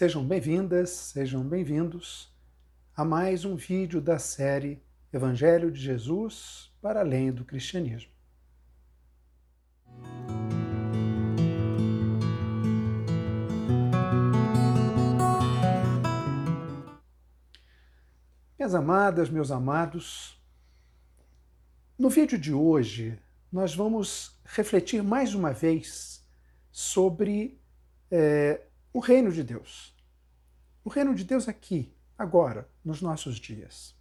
Sejam bem-vindas, sejam bem-vindos a mais um vídeo da série Evangelho de Jesus para além do cristianismo. Minhas amadas, meus amados, no vídeo de hoje nós vamos refletir mais uma vez sobre é, o reino de Deus. O reino de Deus aqui, agora, nos nossos dias.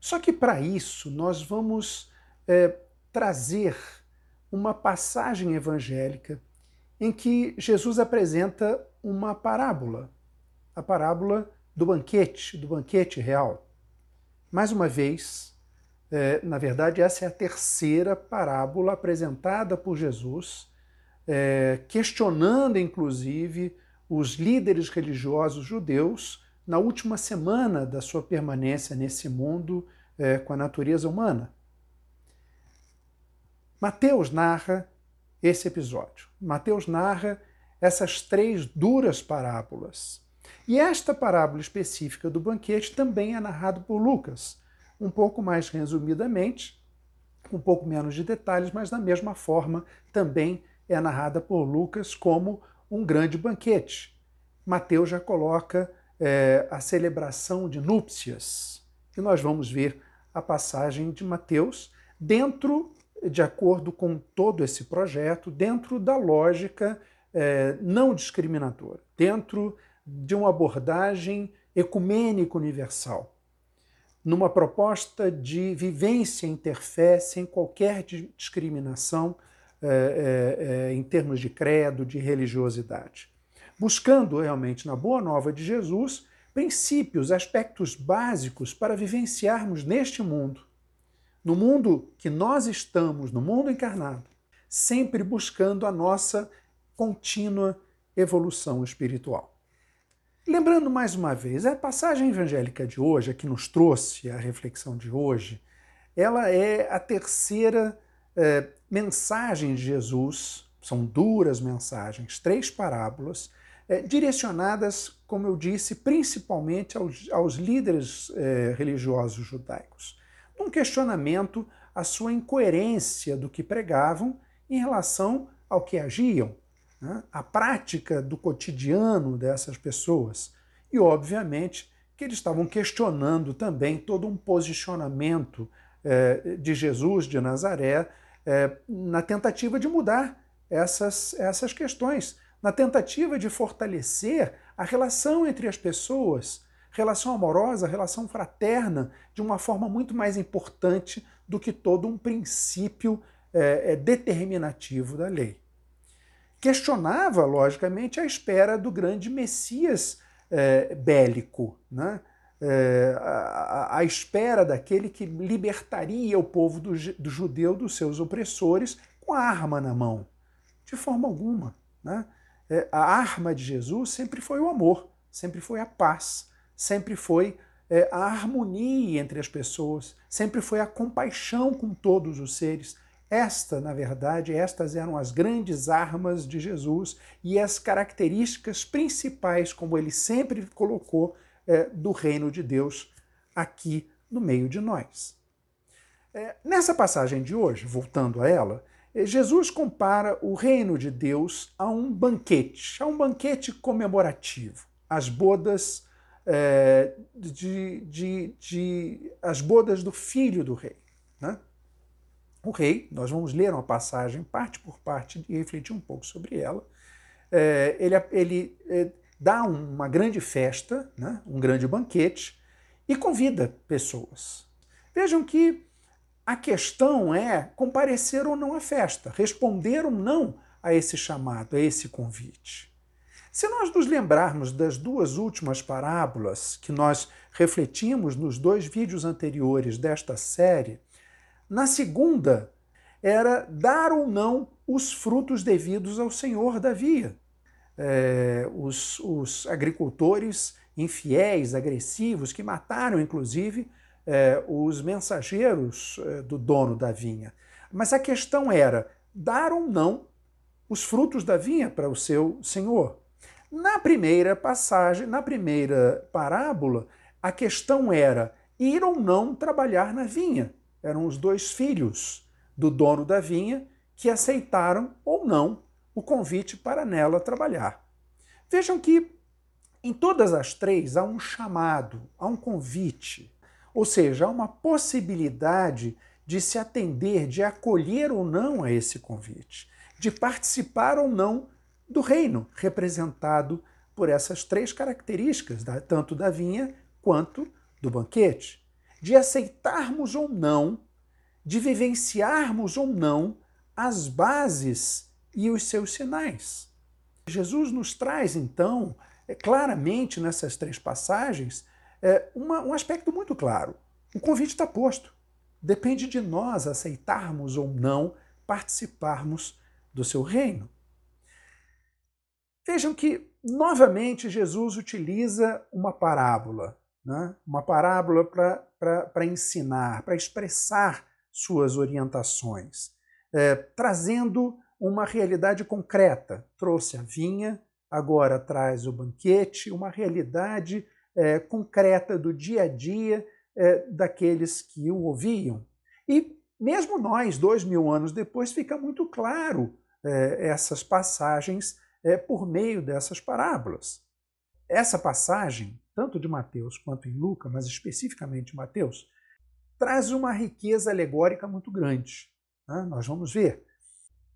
Só que para isso nós vamos é, trazer uma passagem evangélica em que Jesus apresenta uma parábola, a parábola do banquete, do banquete real. Mais uma vez, é, na verdade, essa é a terceira parábola apresentada por Jesus, é, questionando inclusive os líderes religiosos judeus na última semana da sua permanência nesse mundo é, com a natureza humana. Mateus narra esse episódio. Mateus narra essas três duras parábolas. E esta parábola específica do banquete também é narrada por Lucas, um pouco mais resumidamente, um pouco menos de detalhes, mas da mesma forma também é narrada por Lucas como um grande banquete. Mateus já coloca é, a celebração de núpcias. E nós vamos ver a passagem de Mateus dentro, de acordo com todo esse projeto, dentro da lógica é, não discriminadora, dentro de uma abordagem ecumênica universal, numa proposta de vivência interfé sem qualquer discriminação é, é, é, em termos de credo, de religiosidade. Buscando realmente na Boa Nova de Jesus princípios, aspectos básicos para vivenciarmos neste mundo, no mundo que nós estamos, no mundo encarnado, sempre buscando a nossa contínua evolução espiritual. Lembrando mais uma vez, a passagem evangélica de hoje, a que nos trouxe a reflexão de hoje, ela é a terceira é, mensagem de Jesus, são duras mensagens, três parábolas, é, direcionadas, como eu disse, principalmente aos, aos líderes é, religiosos judaicos, num questionamento à sua incoerência do que pregavam em relação ao que agiam né, a prática do cotidiano dessas pessoas. E, obviamente, que eles estavam questionando também todo um posicionamento eh, de Jesus de Nazaré eh, na tentativa de mudar essas, essas questões, na tentativa de fortalecer a relação entre as pessoas, relação amorosa, relação fraterna, de uma forma muito mais importante do que todo um princípio eh, determinativo da lei questionava, logicamente, a espera do grande Messias é, bélico, né? É, a, espera daquele que libertaria o povo do, do, judeu dos seus opressores com a arma na mão. De forma alguma. Né? É, a arma de Jesus sempre foi o amor, sempre foi a paz, sempre foi é, a harmonia entre as pessoas, sempre foi a compaixão com todos os seres, esta, na verdade, estas eram as grandes armas de Jesus e as características principais, como ele sempre colocou, é, do reino de Deus aqui no meio de nós. É, nessa passagem de hoje, voltando a ela, é, Jesus compara o reino de Deus a um banquete, a um banquete comemorativo, as bodas é, de, de, de, as bodas do filho do rei. Né? o rei, nós vamos ler uma passagem parte por parte e refletir um pouco sobre ela. É, ele, ele é, dá uma grande festa, né, um grande banquete, e convida pessoas. Vejam que a questão é comparecer ou não à festa, responder ou não a esse chamado, a esse convite. Se nós nos lembrarmos das duas últimas parábolas que nós refletimos nos dois vídeos anteriores desta série, na segunda, era dar ou não os frutos devidos ao senhor da via. É, os, os, agricultores infiéis, agressivos, que mataram, inclusive, é, os mensageiros é, do dono da vinha. Mas a questão era dar ou não os frutos da vinha para o seu senhor. Na primeira passagem, na primeira parábola, a questão era ir ou não trabalhar na vinha. Eram os dois filhos do dono da vinha que aceitaram ou não o convite para nela trabalhar. Vejam que em todas as três há um chamado, há um convite, ou seja, há uma possibilidade de se atender, de acolher ou não a esse convite, de participar ou não do reino, representado por essas três características, tanto da vinha quanto do banquete, de aceitarmos ou não, de vivenciarmos ou não as bases e os seus sinais. Jesus nos traz, então, é, claramente nessas três passagens, é, um aspecto muito claro. O convite está posto. Depende de nós aceitarmos ou não participarmos do seu reino. Vejam que, novamente, Jesus utiliza uma parábola, né? uma parábola para ensinar, para expressar suas orientações, é, trazendo uma realidade concreta. Trouxe a vinha, agora traz o banquete, uma realidade é, concreta do dia a dia é, daqueles que o ouviam. E mesmo nós, dois mil anos depois, fica muito claro é, essas passagens é, por meio dessas parábolas. Essa passagem, tanto de Mateus quanto em Lucas, mas especificamente Mateus, traz uma riqueza alegórica muito grande. Né? Nós vamos ver.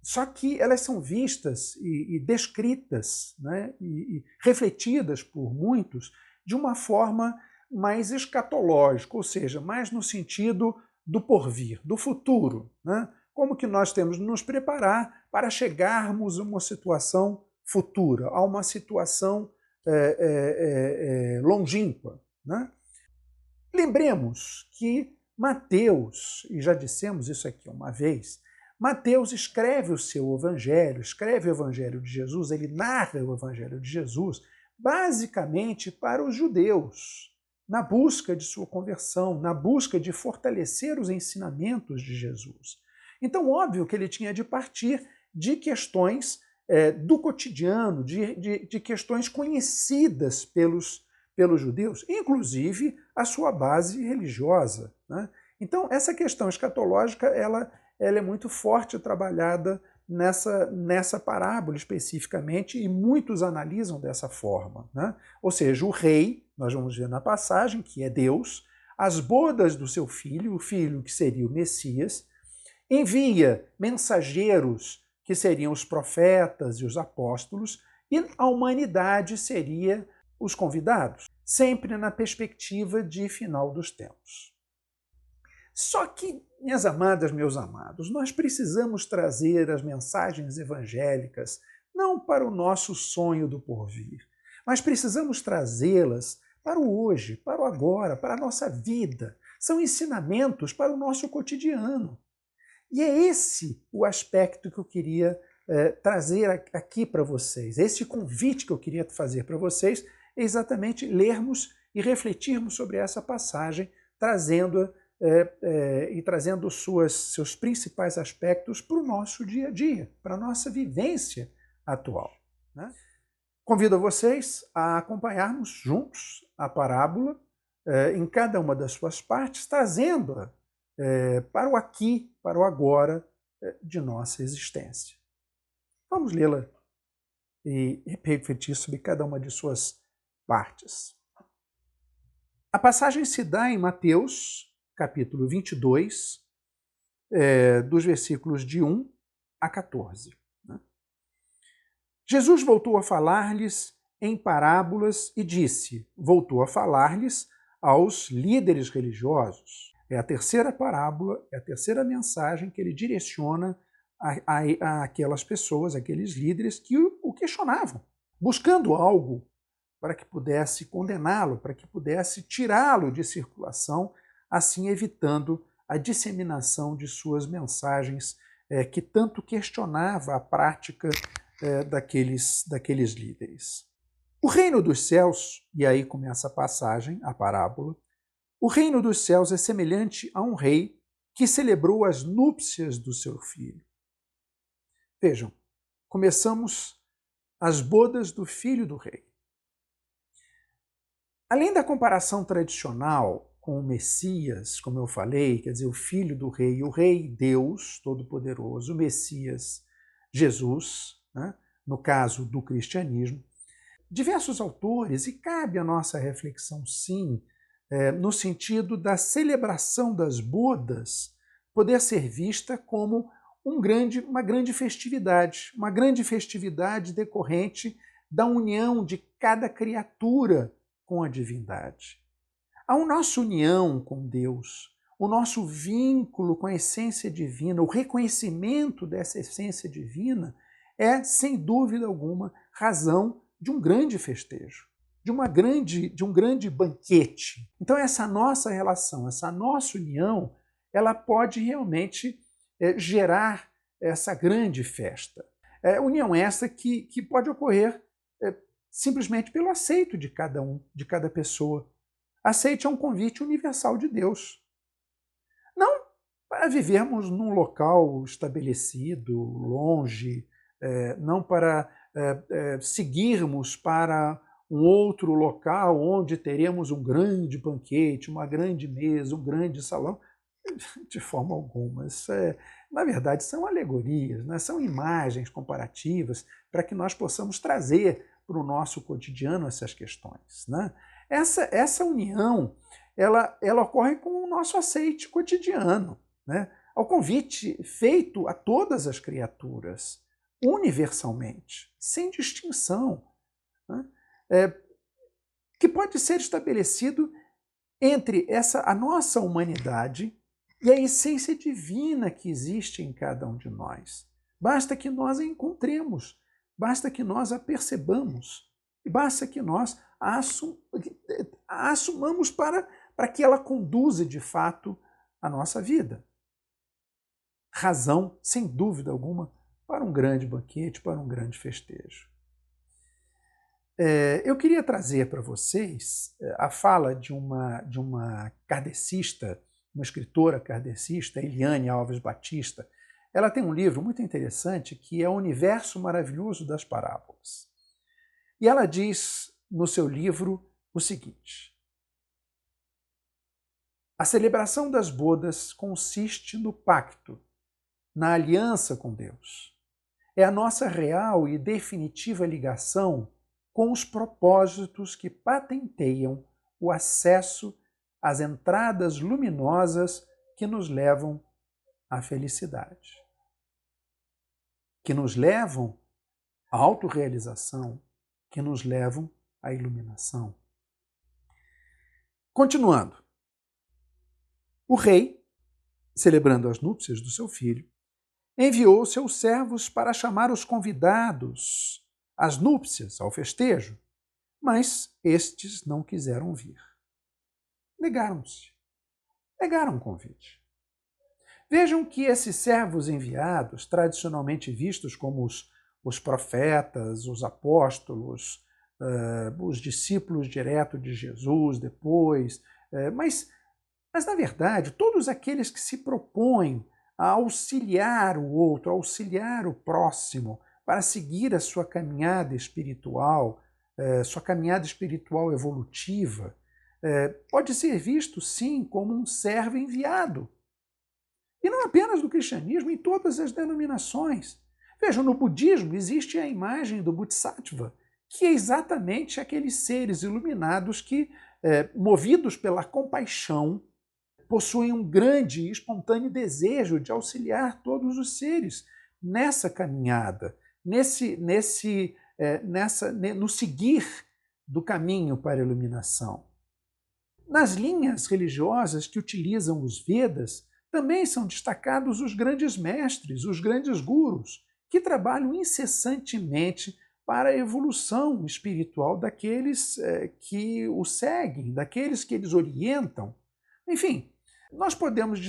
Só que elas são vistas e, e descritas né, e, e refletidas por muitos de uma forma mais escatológica, ou seja, mais no sentido do porvir, do futuro. Né? Como que nós temos de nos preparar para chegarmos a uma situação futura, a uma situação é, é, é, longínqua. Né? Lembremos que Mateus, e já dissemos isso aqui uma vez, Mateus escreve o seu evangelho, escreve o evangelho de Jesus, ele narra o evangelho de Jesus, basicamente para os judeus, na busca de sua conversão, na busca de fortalecer os ensinamentos de Jesus. Então, óbvio que ele tinha de partir de questões é, do cotidiano, de, de, de questões conhecidas pelos, pelos judeus, inclusive a sua base religiosa. Né? Então, essa questão escatológica ela ela é muito forte trabalhada nessa, nessa parábola especificamente, e muitos analisam dessa forma. Né? Ou seja, o rei, nós vamos ver na passagem, que é Deus, as bodas do seu filho, o filho que seria o Messias, envia mensageiros que seriam os profetas e os apóstolos, e a humanidade seria os convidados, sempre na perspectiva de final dos tempos. Só que, minhas amadas, meus amados, nós precisamos trazer as mensagens evangélicas não para o nosso sonho do porvir, mas precisamos trazê-las para o hoje, para o agora, para a nossa vida. São ensinamentos para o nosso cotidiano. E é esse o aspecto que eu queria é, trazer aqui para vocês. Esse convite que eu queria fazer para vocês é exatamente lermos e refletirmos sobre essa passagem, trazendo-a é, é, e trazendo suas, seus principais aspectos para o nosso dia a dia, para a nossa vivência atual. Né? Convido vocês a acompanharmos juntos a parábola é, em cada uma das suas partes, trazendo-a é, para o aqui, para o agora é, de nossa existência. Vamos lê-la e refletir sobre cada uma de suas partes. A passagem se dá em Mateus capítulo 22, é, dos versículos de 1 a 14. Né? Jesus voltou a falar-lhes em parábolas e disse: voltou a falar-lhes aos líderes religiosos. É a terceira parábola, é a terceira mensagem que ele direciona a, a, a aquelas pessoas, aqueles líderes que o, o questionavam, buscando algo para que pudesse condená-lo, para que pudesse tirá-lo de circulação assim evitando a disseminação de suas mensagens é, que tanto questionava a prática é, daqueles, daqueles líderes. O reino dos céus, e aí começa a passagem, a parábola, o reino dos céus é semelhante a um rei que celebrou as núpcias do seu filho. Vejam, começamos as bodas do filho do rei. Além da comparação tradicional com o Messias, como eu falei, quer dizer, o filho do rei, o rei Deus Todo-Poderoso, o Messias Jesus, né? no caso do cristianismo, diversos autores, e cabe a nossa reflexão sim, é, no sentido da celebração das bodas poder ser vista como um grande, uma grande festividade, uma grande festividade decorrente da união de cada criatura com a divindade. A nossa união com Deus, o nosso vínculo com a essência divina, o reconhecimento dessa essência divina é, sem dúvida alguma, razão de um grande festejo, de uma grande, de um grande banquete. Então essa nossa relação, essa nossa união, ela pode realmente é, gerar essa grande festa. É, união essa que, que pode ocorrer é, simplesmente pelo aceito de cada um, de cada pessoa. Aceite é um convite universal de Deus. Não para vivermos num local estabelecido, longe, é, não para é, é, seguirmos para um outro local onde teremos um grande banquete, uma grande mesa, um grande salão. De forma alguma. Isso é, na verdade, são alegorias, né? são imagens comparativas para que nós possamos trazer para o nosso cotidiano essas questões. Né? Essa, essa união ela, ela ocorre com o nosso aceite cotidiano, né? ao convite feito a todas as criaturas, universalmente, sem distinção, né? é, que pode ser estabelecido entre essa a nossa humanidade e a essência divina que existe em cada um de nós. Basta que nós a encontremos, basta que nós a percebamos, basta que nós a, assum, a assumamos para, para que ela conduza de fato a nossa vida. Razão, sem dúvida alguma, para um grande banquete, para um grande festejo. É, eu queria trazer para vocês é, a fala de uma, de uma kardecista uma escritora kardecista, Eliane Alves Batista, ela tem um livro muito interessante que é O Universo Maravilhoso das Parábolas. E ela diz no seu livro o seguinte: A celebração das bodas consiste no pacto, na aliança com Deus. É a nossa real e definitiva ligação com os propósitos que patenteiam o acesso as entradas luminosas que nos levam à felicidade, que nos levam à autorrealização, que nos levam à iluminação. Continuando, o rei, celebrando as núpcias do seu filho, enviou seus servos para chamar os convidados às núpcias, ao festejo, mas estes não quiseram vir negaram-se. Negaram o convite. Vejam que esses servos enviados, tradicionalmente vistos como os, os profetas, os apóstolos, uh, os discípulos direto de Jesus depois, uh, mas, mas, na verdade, todos aqueles que se propõem a auxiliar o outro, a auxiliar o próximo, para seguir a sua caminhada espiritual, uh, sua caminhada espiritual evolutiva, pode ser visto, sim, como um servo enviado. E não apenas no cristianismo, em todas as denominações. Vejam, no budismo existe a imagem do Bodhisattva, que é exatamente aqueles seres iluminados que, é, movidos pela compaixão, possuem um grande e espontâneo desejo de auxiliar todos os seres nessa caminhada, nesse, nesse, é, nessa, no seguir do caminho para a iluminação. Nas linhas religiosas que utilizam os Vedas, também são destacados os grandes mestres, os grandes gurus, que trabalham incessantemente para a evolução espiritual daqueles eh, que o seguem, daqueles que eles orientam. Enfim, nós podemos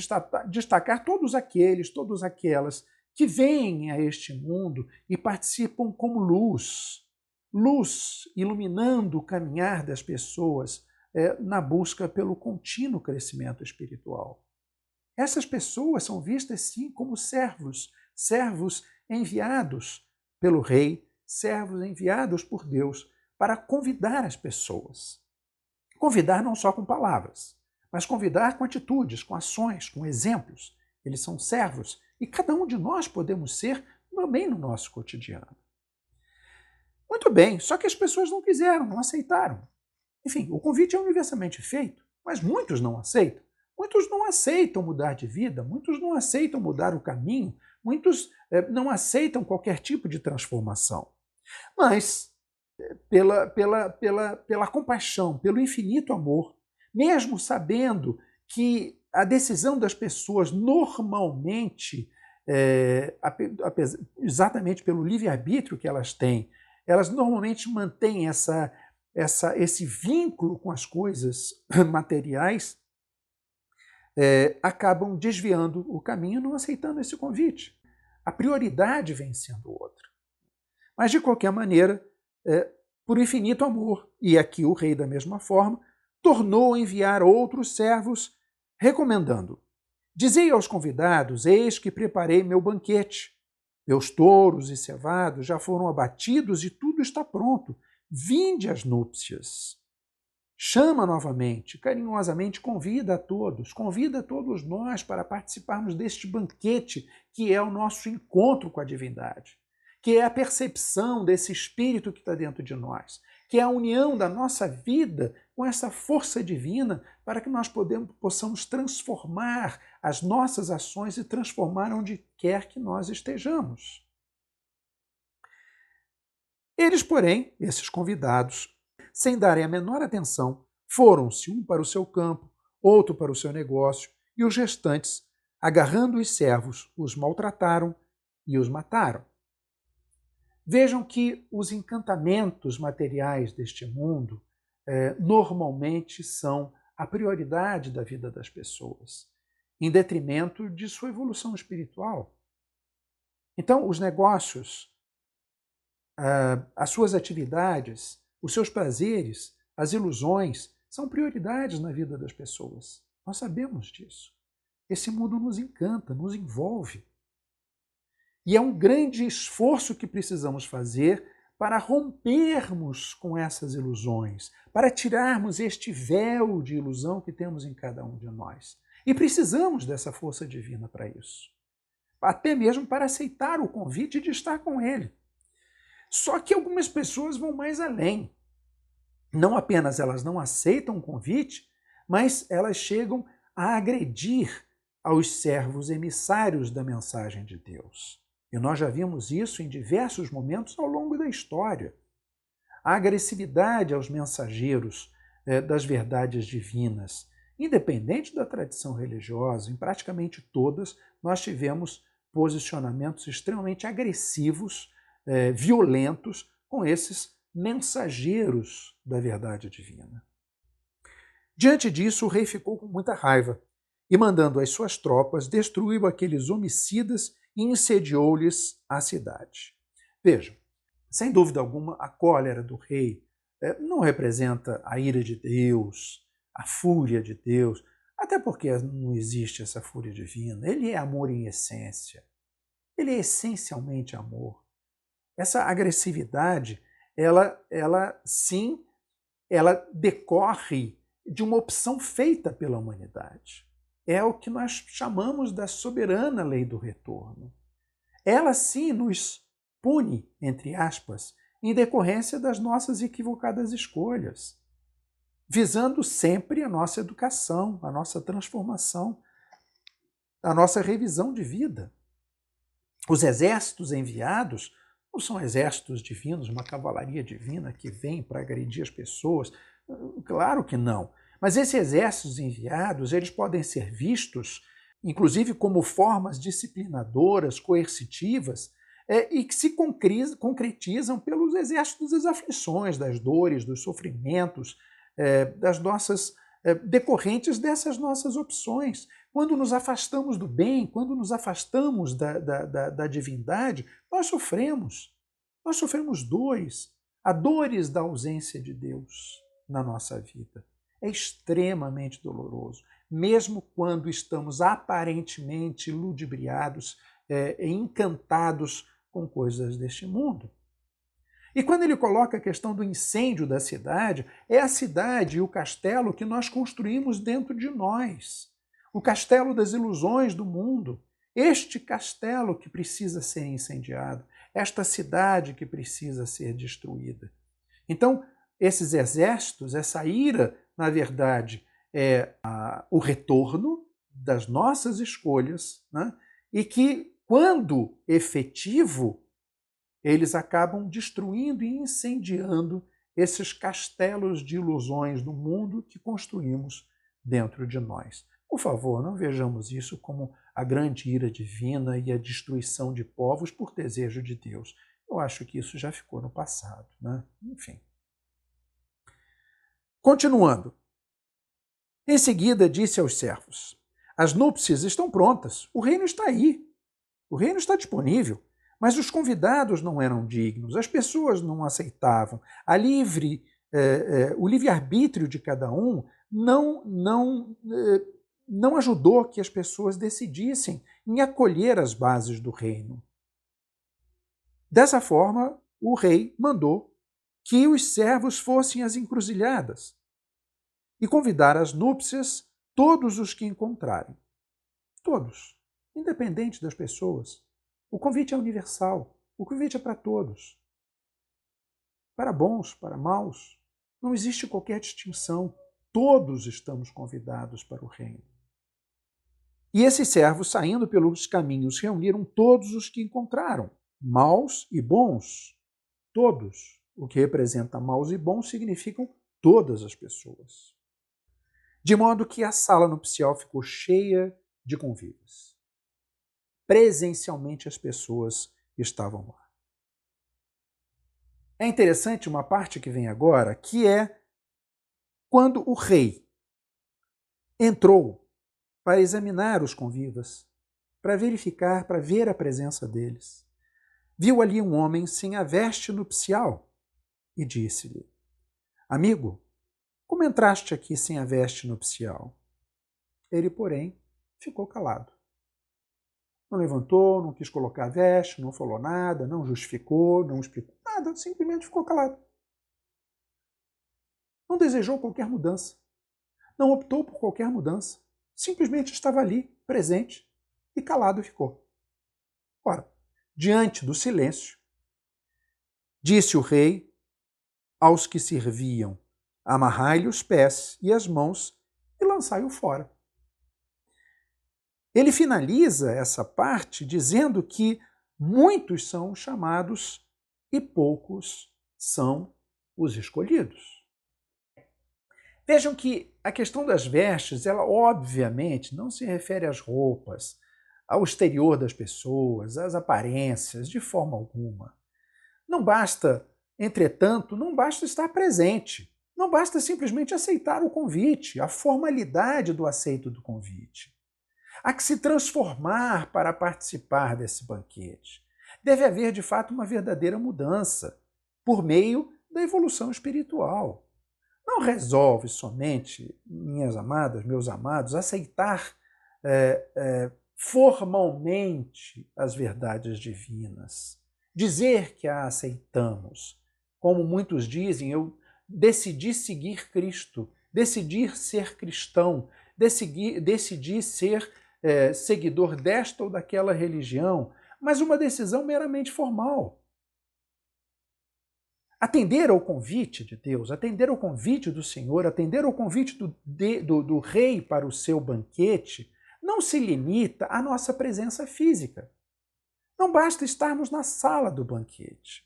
destacar todos aqueles, todas aquelas que vêm a este mundo e participam como luz, luz iluminando o caminhar das pessoas, é, na busca pelo contínuo crescimento espiritual. Essas pessoas são vistas sim como servos, servos enviados pelo rei, servos enviados por Deus para convidar as pessoas. Convidar não só com palavras, mas convidar com atitudes, com ações, com exemplos. Eles são servos e cada um de nós podemos ser também no nosso cotidiano. Muito bem, só que as pessoas não quiseram, não aceitaram. Enfim, o convite é universalmente feito, mas muitos não aceitam. Muitos não aceitam mudar de vida, muitos não aceitam mudar o caminho, muitos eh, não aceitam qualquer tipo de transformação. Mas, eh, pela, pela, pela, pela compaixão, pelo infinito amor, mesmo sabendo que a decisão das pessoas normalmente, é, exatamente pelo livre-arbítrio que elas têm, elas normalmente mantêm essa, essa, esse vínculo com as coisas materiais, é, acabam desviando o caminho, não aceitando esse convite. A prioridade vem sendo outra. Mas, de qualquer maneira, é, por infinito amor, e aqui o rei, da mesma forma, tornou a enviar outros servos, recomendando: Dizei aos convidados: Eis que preparei meu banquete. Meus touros e cevados já foram abatidos e tudo está pronto. Vinde às núpcias. Chama novamente, carinhosamente convida a todos, convida a todos nós para participarmos deste banquete que é o nosso encontro com a divindade, que é a percepção desse espírito que está dentro de nós, que é a união da nossa vida com essa força divina para que nós podemos, possamos transformar as nossas ações e transformar onde quer que nós estejamos. Eles, porém, esses convidados, sem darem a menor atenção, foram-se um para o seu campo, outro para o seu negócio, e os restantes, agarrando os servos, os maltrataram e os mataram. Vejam que os encantamentos materiais deste mundo eh, normalmente são a prioridade da vida das pessoas, em detrimento de sua evolução espiritual. Então, os negócios, ah, as suas atividades, os seus prazeres, as ilusões, são prioridades na vida das pessoas. Nós sabemos disso. Esse mundo nos encanta, nos envolve. E é um grande esforço que precisamos fazer para rompermos com essas ilusões, para tirarmos este véu de ilusão que temos em cada um de nós. E precisamos dessa força divina para isso. Até mesmo para aceitar o convite de estar com Ele. Só que algumas pessoas vão mais além. Não apenas elas não aceitam o convite, mas elas chegam a agredir aos servos emissários da mensagem de Deus. E nós já vimos isso em diversos momentos ao longo da história. A agressividade aos mensageiros eh, das verdades divinas, independente da tradição religiosa, em praticamente todas, nós tivemos posicionamentos extremamente agressivos é, violentos com esses mensageiros da verdade divina. Diante disso, o rei ficou com muita raiva e, mandando as suas tropas, destruiu aqueles homicidas e incendiou-lhes a cidade. Vejam, sem dúvida alguma, a cólera do rei é, não representa a ira de Deus, a fúria de Deus, até porque não existe essa fúria divina. Ele é amor em essência. Ele é essencialmente amor. Essa agressividade, ela, ela sim, ela decorre de uma opção feita pela humanidade. É o que nós chamamos da soberana lei do retorno. Ela sim nos pune, entre aspas, em decorrência das nossas equivocadas escolhas, visando sempre a nossa educação, a nossa transformação, a nossa revisão de vida. Os exércitos enviados não são exércitos divinos, uma cavalaria divina que vem para agredir as pessoas? Claro que não. Mas esses exércitos enviados, eles podem ser vistos, inclusive como formas disciplinadoras, coercitivas, é, e que se concretizam pelos exércitos das aflições, das dores, dos sofrimentos, é, das nossas decorrentes dessas nossas opções. Quando nos afastamos do bem, quando nos afastamos da, da, da, da divindade, nós sofremos. Nós sofremos dores, a dores da ausência de Deus na nossa vida. É extremamente doloroso, mesmo quando estamos aparentemente ludibriados, é, encantados com coisas deste mundo. E quando ele coloca a questão do incêndio da cidade, é a cidade e o castelo que nós construímos dentro de nós. O castelo das ilusões do mundo. Este castelo que precisa ser incendiado. Esta cidade que precisa ser destruída. Então, esses exércitos, essa ira, na verdade, é a, o retorno das nossas escolhas, né? e que, quando efetivo, eles acabam destruindo e incendiando esses castelos de ilusões do mundo que construímos dentro de nós. Por favor, não vejamos isso como a grande ira divina e a destruição de povos por desejo de Deus. Eu acho que isso já ficou no passado, né? Enfim. Continuando. Em seguida, disse aos servos: As núpcias estão prontas, o reino está aí, o reino está disponível. Mas os convidados não eram dignos, as pessoas não aceitavam. A livre, é, é, o livre-arbítrio de cada um não, não, é, não ajudou que as pessoas decidissem em acolher as bases do reino. Dessa forma, o rei mandou que os servos fossem às encruzilhadas e convidar às núpcias todos os que encontrarem. Todos, independente das pessoas. O convite é universal. O convite é para todos. Para bons, para maus. Não existe qualquer distinção. Todos estamos convidados para o reino. E esses servos, saindo pelos caminhos, reuniram todos os que encontraram, maus e bons. Todos. O que representa maus e bons significam todas as pessoas. De modo que a sala nupcial ficou cheia de convívios presencialmente as pessoas estavam lá. É interessante uma parte que vem agora, que é quando o rei entrou para examinar os convivas, para verificar, para ver a presença deles. Viu ali um homem sem a veste nupcial e disse-lhe: Amigo, como entraste aqui sem a veste nupcial? Ele, porém, ficou calado. Não levantou, não quis colocar veste, não falou nada, não justificou, não explicou nada, simplesmente ficou calado. Não desejou qualquer mudança. Não optou por qualquer mudança. Simplesmente estava ali, presente, e calado ficou. Ora, diante do silêncio, disse o rei aos que serviam: Amarrai-lhe os pés e as mãos e lançai-o fora. Ele finaliza essa parte dizendo que muitos são chamados e poucos são os escolhidos. Vejam que a questão das vestes, ela obviamente não se refere às roupas, ao exterior das pessoas, às aparências, de forma alguma. Não basta, entretanto, não basta estar presente. Não basta simplesmente aceitar o convite, a formalidade do aceito do convite. Há que se transformar para participar desse banquete. Deve haver, de fato, uma verdadeira mudança por meio da evolução espiritual. Não resolve somente, minhas amadas, meus amados, aceitar é, é, formalmente as verdades divinas. Dizer que a aceitamos. Como muitos dizem, eu decidi seguir Cristo, decidir ser cristão, decidi, decidi ser é, seguidor desta ou daquela religião, mas uma decisão meramente formal. Atender ao convite de Deus, atender ao convite do Senhor, atender ao convite do, de, do, do rei para o seu banquete, não se limita à nossa presença física. Não basta estarmos na sala do banquete.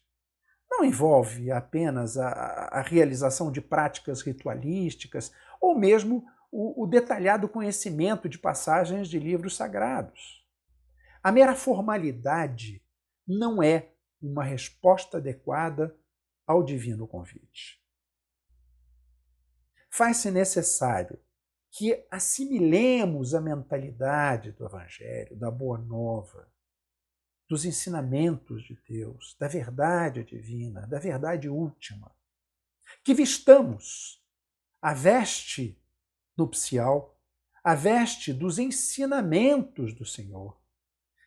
Não envolve apenas a, a realização de práticas ritualísticas ou mesmo o, o detalhado conhecimento de passagens de livros sagrados. A mera formalidade não é uma resposta adequada ao divino convite. Faz-se necessário que assimilemos a mentalidade do Evangelho, da Boa Nova, dos ensinamentos de Deus, da verdade divina, da verdade última. Que vistamos a veste nupcial, a veste dos ensinamentos do Senhor.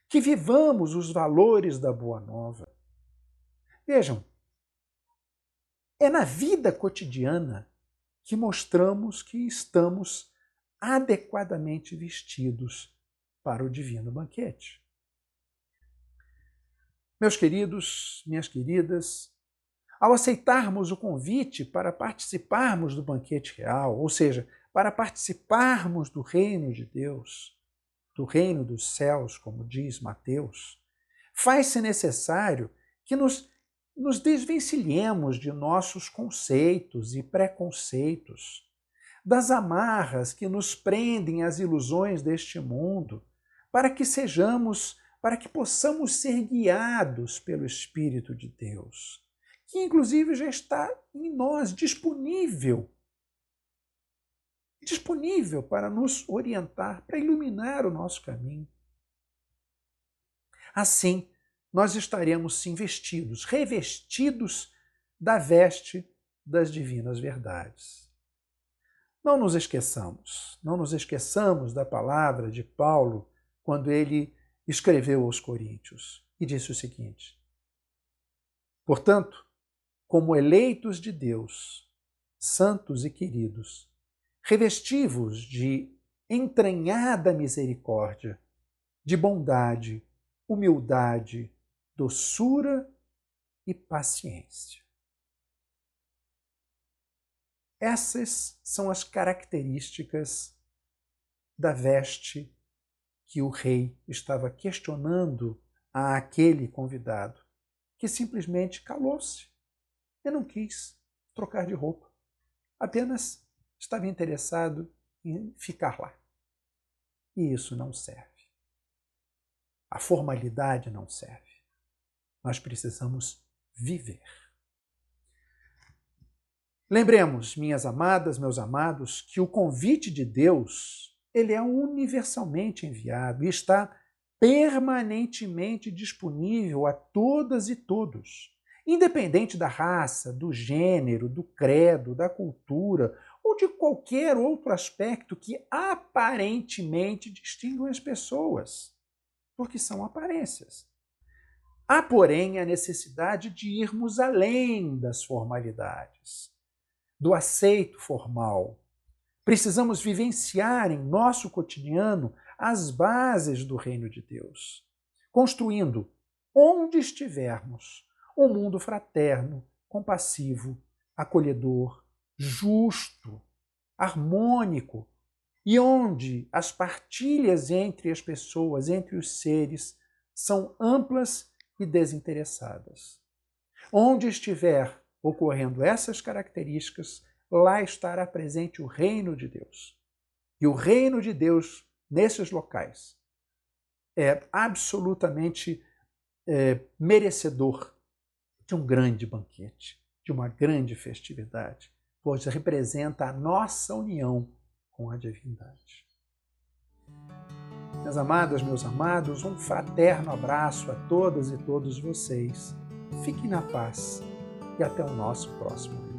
Que vivamos os valores da Boa Nova. Vejam, É na vida cotidiana que mostramos que estamos adequadamente vestidos para o divino banquete. Meus queridos, minhas queridas, ao aceitarmos o convite para participarmos do banquete real, ou seja, para participarmos do reino de Deus, do reino dos céus, como diz Mateus, faz-se necessário que nos, nos desvencilhemos de nossos conceitos e preconceitos, das amarras que nos prendem às ilusões deste mundo, para que sejamos, para que possamos ser guiados pelo Espírito de Deus que inclusive já está em nós, disponível. Disponível para nos orientar, para iluminar o nosso caminho. Assim, nós estaremos sim vestidos, revestidos da veste das divinas verdades. Não nos esqueçamos, não nos esqueçamos da palavra de Paulo quando ele escreveu aos Coríntios e disse o seguinte: Portanto, como eleitos de Deus, santos e queridos, revestivos de entranhada misericórdia, de bondade, humildade, doçura e paciência. Essas são as características da veste que o rei estava questionando a aquele convidado, que simplesmente calou-se eu não quis trocar de roupa. Apenas estava interessado em ficar lá. E isso não serve. A formalidade não serve. Nós precisamos viver. Lembremos, minhas amadas, meus amados, que o convite de Deus, ele é universalmente enviado e está permanentemente disponível a todas e todos independente da raça, do gênero, do credo, da cultura ou de qualquer outro aspecto que aparentemente distinguam as pessoas, porque são aparências. Há, porém, a necessidade de irmos além das formalidades, do aceito formal. Precisamos vivenciar em nosso cotidiano as bases do reino de Deus, construindo, onde estivermos, um mundo fraterno, compassivo, acolhedor, justo, harmônico e onde as partilhas entre as pessoas, entre os seres, são amplas e desinteressadas. Onde estiver ocorrendo essas características, lá estará presente o reino de Deus. E o reino de Deus, nesses locais, é absolutamente é, merecedor de um grande banquete, de uma grande festividade, pois representa a nossa união com a divindade. Minhas amadas, meus amados, um fraterno abraço a todas e todos vocês. Fiquem na paz e até o nosso próximo